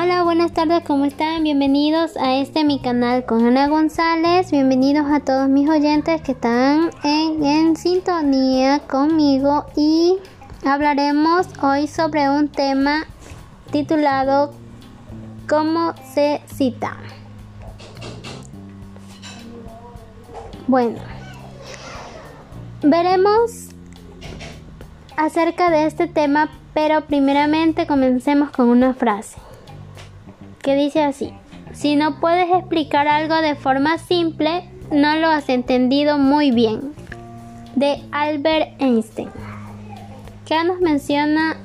Hola, buenas tardes, ¿cómo están? Bienvenidos a este mi canal con Ana González. Bienvenidos a todos mis oyentes que están en, en sintonía conmigo y hablaremos hoy sobre un tema titulado ¿Cómo se cita? Bueno, veremos acerca de este tema, pero primeramente comencemos con una frase que dice así, si no puedes explicar algo de forma simple, no lo has entendido muy bien. De Albert Einstein. ¿Qué nos menciona?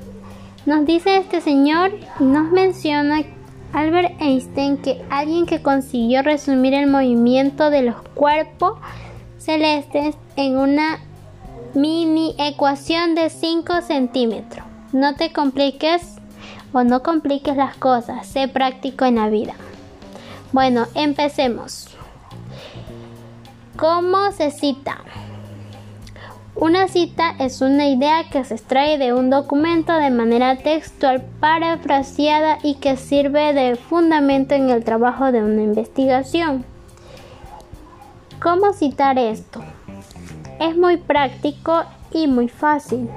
Nos dice este señor y nos menciona Albert Einstein que alguien que consiguió resumir el movimiento de los cuerpos celestes en una mini ecuación de 5 centímetros. No te compliques o no compliques las cosas, sé práctico en la vida. Bueno, empecemos. ¿Cómo se cita? Una cita es una idea que se extrae de un documento de manera textual parafraseada y que sirve de fundamento en el trabajo de una investigación. ¿Cómo citar esto? Es muy práctico y muy fácil.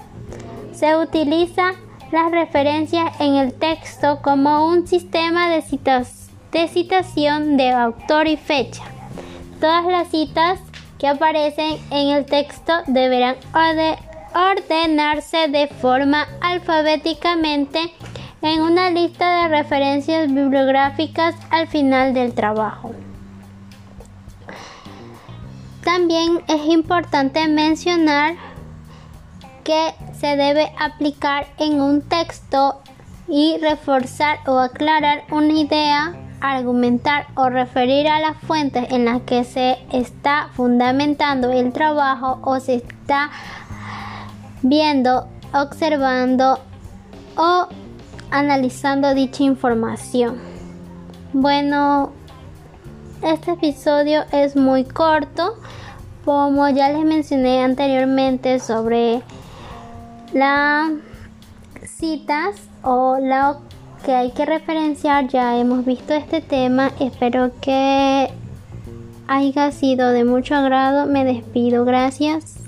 Se utiliza las referencias en el texto como un sistema de, citas, de citación de autor y fecha. Todas las citas que aparecen en el texto deberán ordenarse de forma alfabéticamente en una lista de referencias bibliográficas al final del trabajo. También es importante mencionar que se debe aplicar en un texto y reforzar o aclarar una idea, argumentar o referir a las fuentes en las que se está fundamentando el trabajo o se está viendo, observando o analizando dicha información. Bueno, este episodio es muy corto, como ya les mencioné anteriormente sobre las citas o lo que hay que referenciar, ya hemos visto este tema. Espero que haya sido de mucho agrado. Me despido. Gracias.